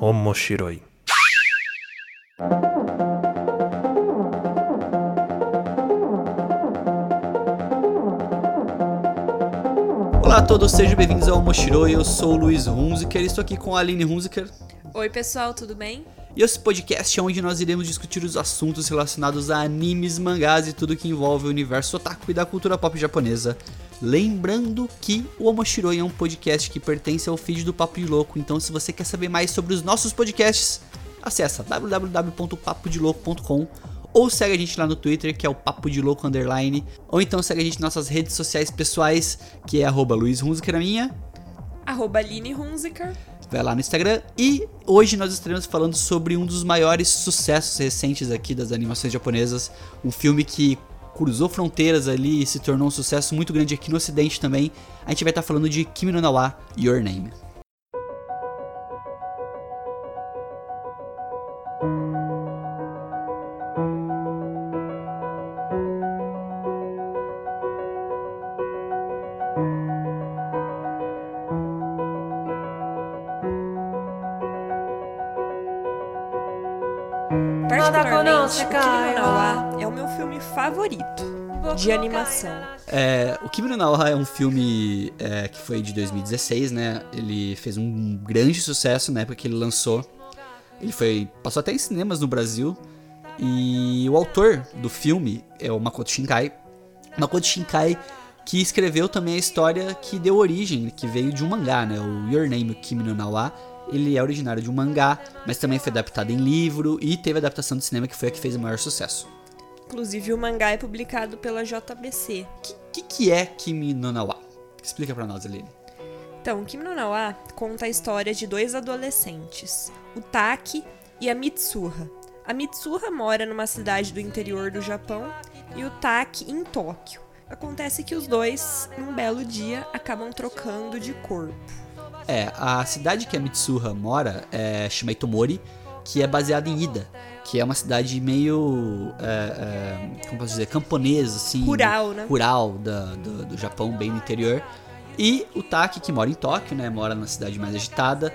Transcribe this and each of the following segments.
Omoshiroi. Olá a todos, sejam bem-vindos ao Moshiroi. Eu sou o Luiz Hunziker e estou aqui com a Aline Hunziker. Oi, pessoal, tudo bem? E esse podcast é onde nós iremos discutir os assuntos relacionados a animes, mangás e tudo que envolve o universo otaku e da cultura pop japonesa. Lembrando que o Omoshiroi é um podcast que pertence ao feed do Papo de Louco, então se você quer saber mais sobre os nossos podcasts, acessa www.papodilouco.com ou segue a gente lá no Twitter, que é o Papo de Louco Underline, ou então segue a gente nas nossas redes sociais pessoais, que é arroba Luiz Hunziker, a minha, Arroba Aline Hunziker. vai lá no Instagram. E hoje nós estaremos falando sobre um dos maiores sucessos recentes aqui das animações japonesas. Um filme que cruzou fronteiras ali e se tornou um sucesso muito grande aqui no ocidente também. A gente vai estar falando de Kimi no Nawa, Your Name. Favorito de animação. É, o Kimi no Nawa é um filme é, que foi de 2016, né? Ele fez um grande sucesso na época que ele lançou. Ele foi passou até em cinemas no Brasil. E o autor do filme é o Makoto Shinkai. Makoto Shinkai que escreveu também a história que deu origem, que veio de um mangá, né? O Your Name o Kimi no Nawa. Ele é originário de um mangá, mas também foi adaptado em livro e teve a adaptação de cinema que foi a que fez o maior sucesso. Inclusive, o mangá é publicado pela JBC. O que, que é Kimi no Nawa? Explica pra nós, Aline. Então, Kimi no Nawa conta a história de dois adolescentes, o Taki e a Mitsuha. A Mitsuha mora numa cidade do interior do Japão e o Taki em Tóquio. Acontece que os dois, num belo dia, acabam trocando de corpo. É, a cidade que a Mitsuha mora é Shimaitomori, que é baseada em Ida, que é uma cidade meio, é, é, como posso dizer, camponesa, assim. Rural, né? Rural da- do, do Japão, bem no interior. E o Taki, que mora em Tóquio, né, mora na cidade mais agitada.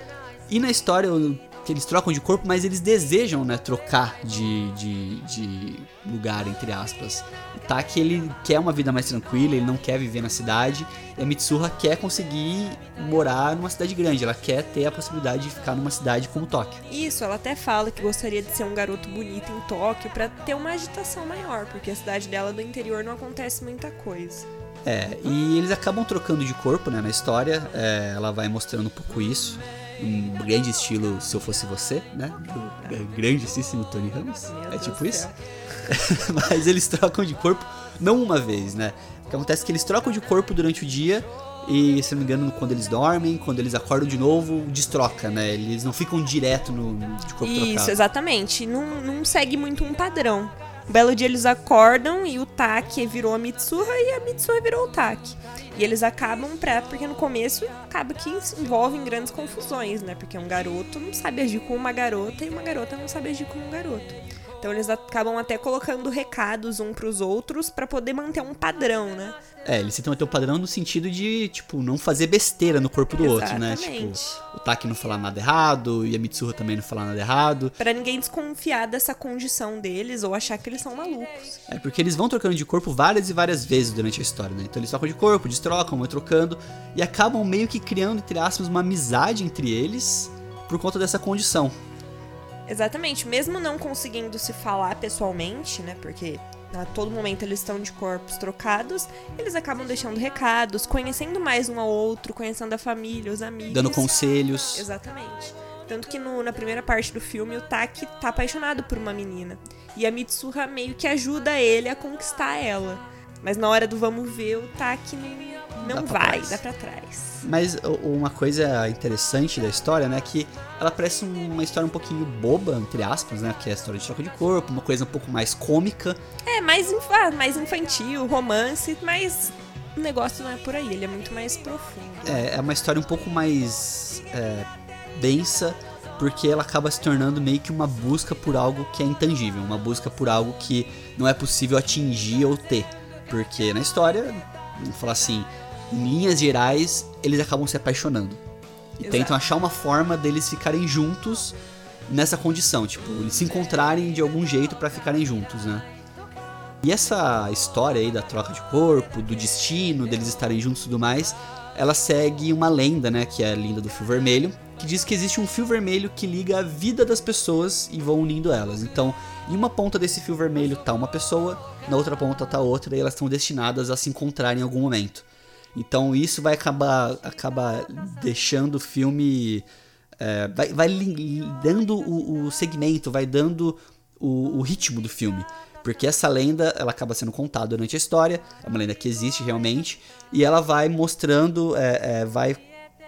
E na história, o- que eles trocam de corpo, mas eles desejam, né, trocar de, de, de lugar, entre aspas. O Taki, ele quer uma vida mais tranquila, ele não quer viver na cidade. E a Mitsuha quer conseguir morar numa cidade grande, ela quer ter a possibilidade de ficar numa cidade como Tóquio. Isso, ela até fala que gostaria de ser um garoto bonito em Tóquio pra ter uma agitação maior, porque a cidade dela do interior não acontece muita coisa. É, e eles acabam trocando de corpo, né, na história. É, ela vai mostrando um pouco isso. Um grande estilo Se Eu Fosse Você, né? Do grandíssimo Tony Ramos. Meu É Deus tipo isso. Mas eles trocam de corpo não uma vez, né? O que acontece é que eles trocam de corpo durante o dia e, se não me engano, quando eles dormem, quando eles acordam de novo, destroca, né? Eles não ficam direto no, no- de corpo Isso, trocado. exatamente. Não, não segue muito um padrão. Um belo dia eles acordam e o Taki virou a Mitsuha e a Mitsuha virou o Taki. E eles acabam pra. Porque no começo acaba que envolve em grandes confusões, né? Porque um garoto não sabe agir com uma garota e uma garota não sabe agir com um garoto. Então eles acabam até colocando recados um pros outros pra poder manter um padrão, né? É, eles tentam manter o padrão no sentido de, tipo, não fazer besteira no corpo do outro, né? Tipo, Exatamente. o Taki não falar nada errado e a Mitsuha também não falar nada errado. Pra ninguém desconfiar dessa condição deles ou achar que eles são malucos. É porque eles vão trocando de corpo várias e várias vezes durante a história, né? Então eles trocam de corpo, destrocam, vão trocando e acabam meio que criando, entre aspas, uma amizade entre eles por conta dessa condição. Exatamente, mesmo não conseguindo se falar pessoalmente, né? Porque a todo momento eles estão de corpos trocados, eles acabam deixando recados, conhecendo mais um ao outro, conhecendo a família, os amigos. Dando conselhos. Exatamente. Tanto que no- na primeira parte do filme o Taki tá apaixonado por uma menina. E a Mitsuha meio que ajuda ele a conquistar ela. Mas na hora do vamos ver, o Taki Dá não vai, trás. dá pra trás. Mas uma coisa interessante da história, né, é que ela parece uma história um pouquinho boba, entre aspas, né, que é a história de troca de corpo, uma coisa um pouco mais cômica, É, mais, inf- ah, mais infantil, romance, mas o negócio não é por aí, ele é muito mais profundo. é, é uma história um pouco mais é, densa, porque ela acaba se tornando meio que uma busca por algo que é intangível, uma busca por algo que não é possível atingir ou ter. Porque na história, vamos falar assim, em linhas gerais, eles acabam se apaixonando. E Exato. tentam achar uma forma deles ficarem juntos nessa condição, tipo, eles se encontrarem de algum jeito pra ficarem juntos, né? E essa história aí da troca de corpo, do destino, deles estarem juntos e tudo mais, ela segue uma lenda, né, que é a lenda do fio vermelho, que diz que existe um fio vermelho que liga a vida das pessoas e vão unindo elas. Então, em uma ponta desse fio vermelho tá uma pessoa, na outra ponta tá outra, e elas estão destinadas a se encontrar em algum momento. Então, isso vai acabar, acabar deixando o filme. é, vai, vai dando o, o segmento, vai dando o, o ritmo do filme. Porque essa lenda, ela acaba sendo contada durante a história, é uma lenda que existe realmente, e ela vai mostrando, é, é, vai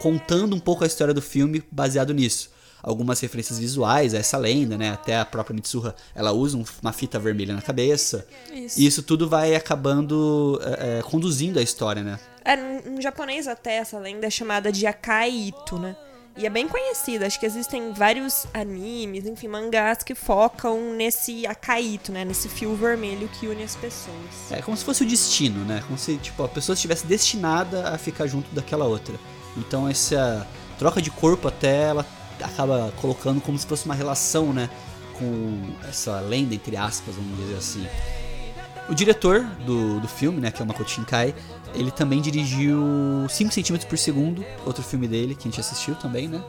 contando um pouco a história do filme baseado nisso. Algumas referências visuais a essa lenda, né? Até a própria Mitsuha, ela usa um- uma fita vermelha na cabeça. Isso. E isso tudo vai acabando é, é, conduzindo a história, né? É, no japonês até essa lenda é chamada de Akai Ito, né? E é bem conhecida, acho que existem vários animes, enfim, mangás que focam nesse Akai Ito, né? Nesse fio vermelho que une as pessoas. É como se fosse o destino, né? Como se tipo, a pessoa estivesse destinada a ficar junto daquela outra. Então essa troca de corpo até ela acaba colocando como se fosse uma relação, né? Com essa lenda, entre aspas, vamos dizer assim. O diretor do, do filme, né, que é o Makoto Shinkai, ele também dirigiu 5 cm por segundo, outro filme dele, que a gente assistiu também, né?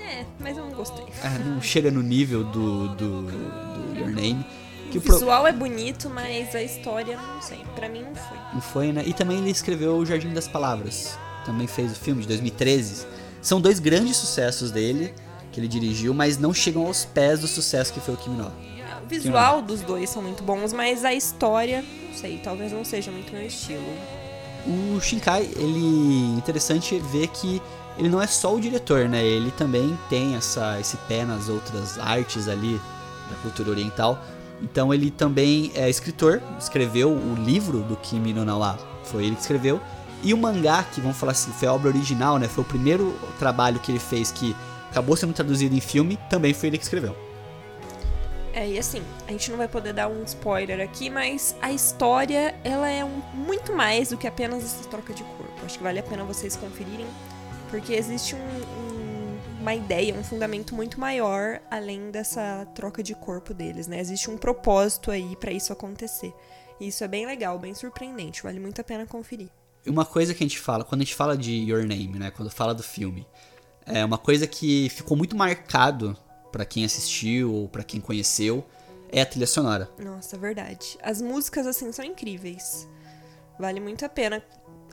É, mas eu não gostei. É, não chega no nível do, do, do Your Name. Que O o pro- visual é bonito, mas a história, não sei, pra mim não foi. Não foi, né? E também ele escreveu O Jardim das Palavras. Também fez o filme de 2013. São dois grandes sucessos dele que ele dirigiu, mas não chegam aos pés do sucesso que foi o Kimi no. O visual dos dois são muito bons, mas a história, não sei, talvez não seja muito meu estilo. O Shinkai, ele interessante ver que ele não é só o diretor, né? Ele também tem essa esse pé nas outras artes ali da cultura oriental. Então ele também é escritor, escreveu o livro do Kimi no Nawa, foi ele que escreveu. E o mangá, que vamos falar assim, foi a obra original, né? Foi o primeiro trabalho que ele fez que acabou sendo traduzido em filme, também foi ele que escreveu. É, e assim, a gente não vai poder dar um spoiler aqui, mas a história, ela é um- muito mais do que apenas essa troca de corpo. Acho que vale a pena vocês conferirem, porque existe um- um- uma ideia, um fundamento muito maior além dessa troca de corpo deles, né? Existe um propósito aí pra isso acontecer. E isso é bem legal, bem surpreendente, vale muito a pena conferir. E uma coisa que a gente fala, quando a gente fala de Your Name, né, quando fala do filme, é uma coisa que ficou muito marcado pra quem assistiu ou pra quem conheceu é a trilha sonora. Nossa, verdade. As músicas, assim, são incríveis. Vale muito a pena.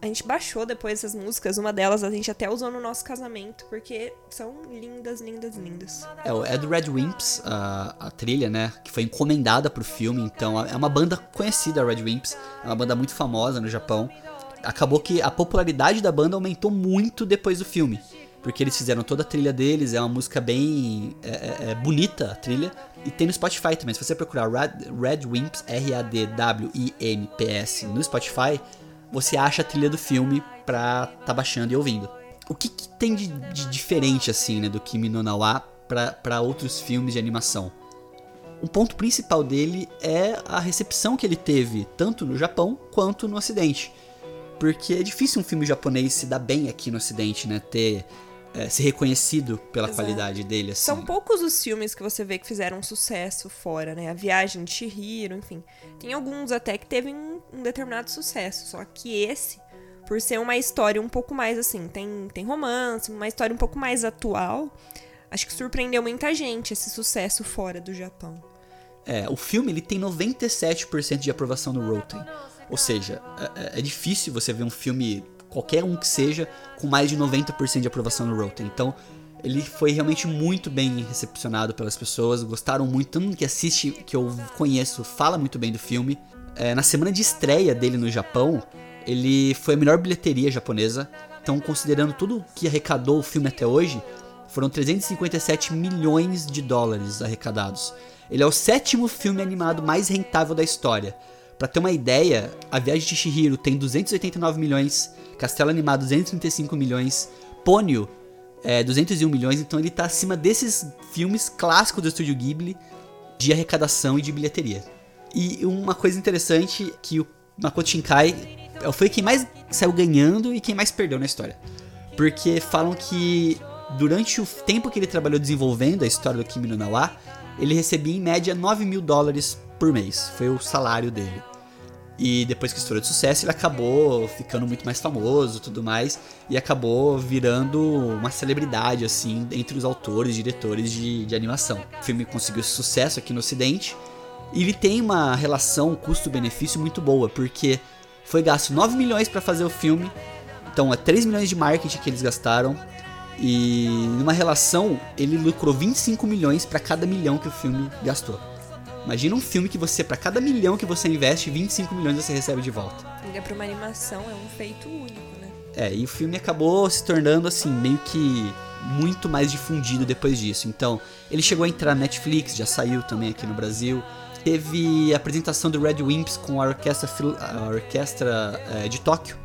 A gente baixou depois essas músicas, uma delas a gente até usou no nosso casamento, porque são lindas, lindas, lindas. É, é do Red Wimps, a, a trilha, né, que foi encomendada pro filme, então é uma banda conhecida, a Red Wimps, é uma banda muito famosa no Japão. Acabou que a popularidade da banda aumentou muito depois do filme, porque eles fizeram toda a trilha deles, é uma música bem é, é- é bonita a trilha, e tem no Spotify também. Se você procurar Red, Red Wimps, R-A-D-W-I-M-P-S, no Spotify, você acha a trilha do filme pra tá baixando e ouvindo. O que, que tem de, de diferente, assim, né, do Kimi no Nawa pra, pra outros filmes de animação? O ponto principal dele é a recepção que ele teve, tanto no Japão quanto no Ocidente. Porque é difícil um filme japonês se dar bem aqui no Ocidente, né? Ter. é, ser reconhecido pela Exato. qualidade dele, assim. São poucos os filmes que você vê que fizeram sucesso fora, né? A Viagem de Chihiro, enfim. Tem alguns até que teve um, um determinado sucesso, só que esse, por ser uma história um pouco mais assim, tem, tem romance, uma história um pouco mais atual, acho que surpreendeu muita gente esse sucesso fora do Japão. É, o filme ele tem 97% de aprovação no Rotten. Ou seja, é, é- é difícil você ver um filme, qualquer um que seja, com mais de 90% de aprovação no Rotten. Então, ele foi realmente muito bem recepcionado pelas pessoas, gostaram muito. Todo mundo que assiste, que eu conheço, fala muito bem do filme. É, na semana de estreia dele no Japão, ele foi a melhor bilheteria japonesa. Então, considerando tudo que arrecadou o filme até hoje, foram 357 milhões de dólares arrecadados. Ele é o sétimo filme animado mais rentável da história. Pra ter uma ideia, A Viagem de Chihiro tem 289 milhões, Castelo Animado 235 milhões, Ponyo é 201 milhões, então ele tá acima desses filmes clássicos do estúdio Ghibli de arrecadação e de bilheteria. E uma coisa interessante que o Makoto Shinkai foi quem mais saiu ganhando e quem mais perdeu na história. Porque falam que durante o tempo que ele trabalhou desenvolvendo a história do Kimi no Nawa, ele recebia em média 9 mil dólares por mês. Foi o salário dele. E depois que estourou de sucesso, ele acabou ficando muito mais famoso tudo mais. E acabou virando uma celebridade, assim, entre os autores e diretores de, de animação. O filme conseguiu sucesso aqui no Ocidente. E ele tem uma relação custo-benefício muito boa, porque foi gasto 9 milhões para fazer o filme. Então é 3 milhões de marketing que eles gastaram. E numa relação, ele lucrou 25 milhões para cada milhão que o filme gastou. Imagina um filme que você, para cada milhão que você investe, 25 milhões você recebe de volta. Liga pra uma animação, é um feito único, né? É, e o filme acabou se tornando assim, meio que muito mais difundido depois disso. Então, ele chegou a entrar na Netflix, já saiu também aqui no Brasil. Teve a apresentação do Red Wimps com a orquestra, a orquestra é, de Tóquio,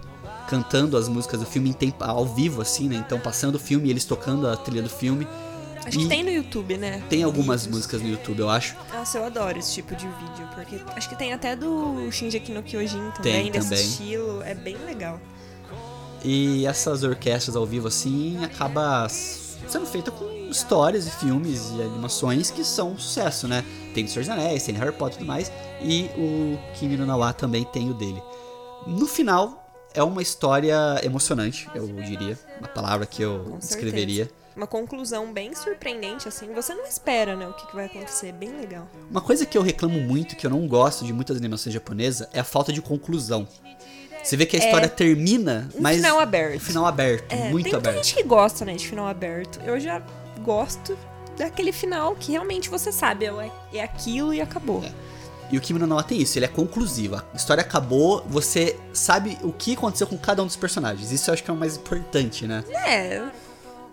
cantando as músicas do filme em tempo, ao vivo, assim, né? Então, passando o filme e eles tocando a trilha do filme. Acho E que tem no YouTube, né? Tem algumas músicas no YouTube, eu acho. Nossa, eu adoro esse tipo de vídeo, porque acho que tem até do Shinji no Kyojin também, Tem desse também. estilo, é bem legal. E essas orquestras ao vivo assim acaba sendo feita com histórias e filmes e animações que são um sucesso, né? Tem do Senhor dos Anéis, tem Harry Potter e tudo mais, e o Kimi no Nawa também tem o dele. No final, é uma história emocionante, eu diria, uma palavra que eu descreveria. Uma conclusão bem surpreendente, assim. Você não espera, né, o que, que vai acontecer. Bem legal. Uma coisa que eu reclamo muito, que eu não gosto de muitas animações japonesas, é a falta de conclusão. Você vê que a história termina, Um mas final aberto. um final aberto, É, muito tem aberto. gente que gosta, né, de final aberto. Eu já gosto daquele final que realmente você sabe, é, é aquilo e acabou. E o Kimi no Nawa tem isso, ele é conclusivo. A história acabou, você sabe o que aconteceu com cada um dos personagens. Isso eu acho que é o mais importante, né? É,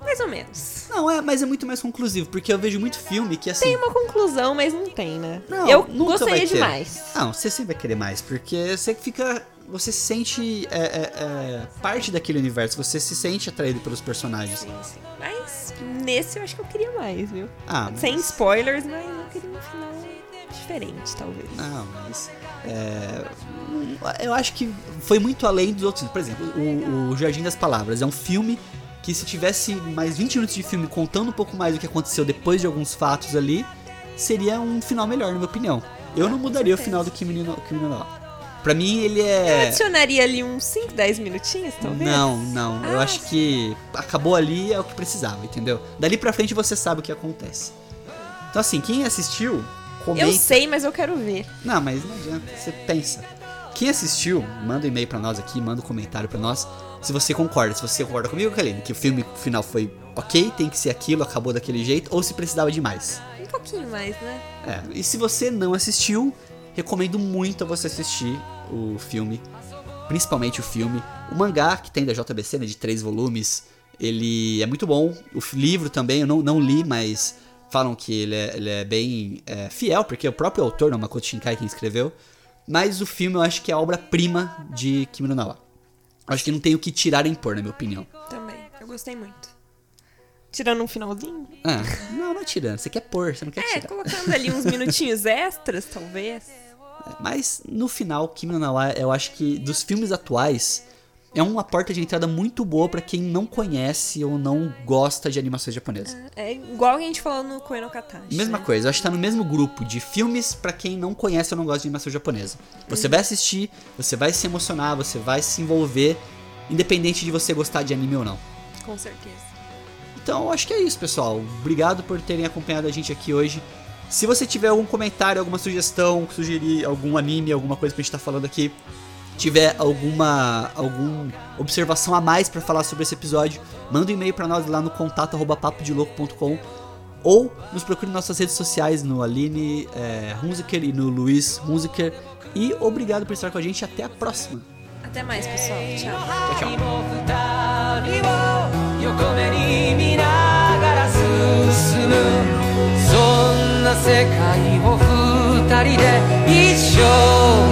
mais ou menos. Não, é, mas é muito mais conclusivo, porque eu vejo muito filme que assim. Tem uma conclusão, mas não tem, né? Não, eu nunca gostaria ter. demais. Não, você sempre vai querer mais, porque você fica. Você se sente é, é, é, parte daquele universo, você se sente atraído pelos personagens. Sim, sim. Mas nesse eu acho que eu queria mais, viu? Ah, Sem mas- spoilers, mas eu queria um final diferente, talvez. Não, mas. é, eu acho que foi muito além dos outros. Por exemplo, o, o Jardim das Palavras é um filme que, se tivesse mais 20 minutos de filme contando um pouco mais do que aconteceu depois de alguns fatos ali, seria um final melhor, na minha opinião. Eu não com mudaria o final do Kimi no, Kimi no Nawa. Pra mim, ele Eu é. adicionaria ali uns 5, 10 minutinhos, talvez? Não, não. Eu Ah, acho que acabou ali é o que precisava, entendeu? Dali pra frente você sabe o que acontece. Então, assim, quem assistiu, comenta. Eu sei, mas eu quero ver. Não, mas não adianta, você pensa. Quem assistiu, manda um e-mail pra nós aqui, manda um comentário pra nós. Se você concorda, se você concorda comigo, Kaline, que o filme final foi ok, tem que ser aquilo, acabou daquele jeito, ou se precisava de mais. Um pouquinho mais, né? É, e se você não assistiu, recomendo muito a você assistir o filme, principalmente o filme. O mangá que tem da JBC, né, de três volumes, ele é muito bom. O livro também, eu não, não li, mas falam que ele é, ele é bem é, fiel, porque o próprio autor, Makoto Shinkai, quem escreveu. Mas o filme eu acho que é a obra-prima de Kimi no Nawa. Acho que não tem o que tirar nem pôr, na minha opinião. Também. Eu gostei muito. Tirando um finalzinho? Ah, não, não é tirando, você quer pôr, você não quer É, tirar. colocando ali uns minutinhos extras, talvez. Mas no final, Kimi no Nawa, eu acho que dos filmes atuais é uma porta de entrada muito boa pra quem não conhece ou não gosta de animações japonesas. É igual a gente falou no Koe no Katachi. Mesma né? coisa, eu acho que tá no mesmo grupo de filmes pra quem não conhece ou não gosta de animação japonesa. Você vai assistir, você vai se emocionar, você vai se envolver, independente de você gostar de anime ou não. Com certeza. Então, acho que é isso, pessoal. Obrigado por terem acompanhado a gente aqui hoje. Se você tiver algum comentário, alguma sugestão, sugerir algum anime, alguma coisa que a gente tá falando aqui, tiver alguma alguma observação a mais pra falar sobre esse episódio, manda um e-mail pra nós lá no contato arroba papodilouco.com ou nos procure nas nossas redes sociais no Aline é, Hunziker e no Luiz Hunziker. E obrigado por estar com a gente. Até a próxima. Até mais, pessoal. Tchau. Tchau, tchau. 二人を横目に見ながら進むそんな世界を二人で一生いや何生でも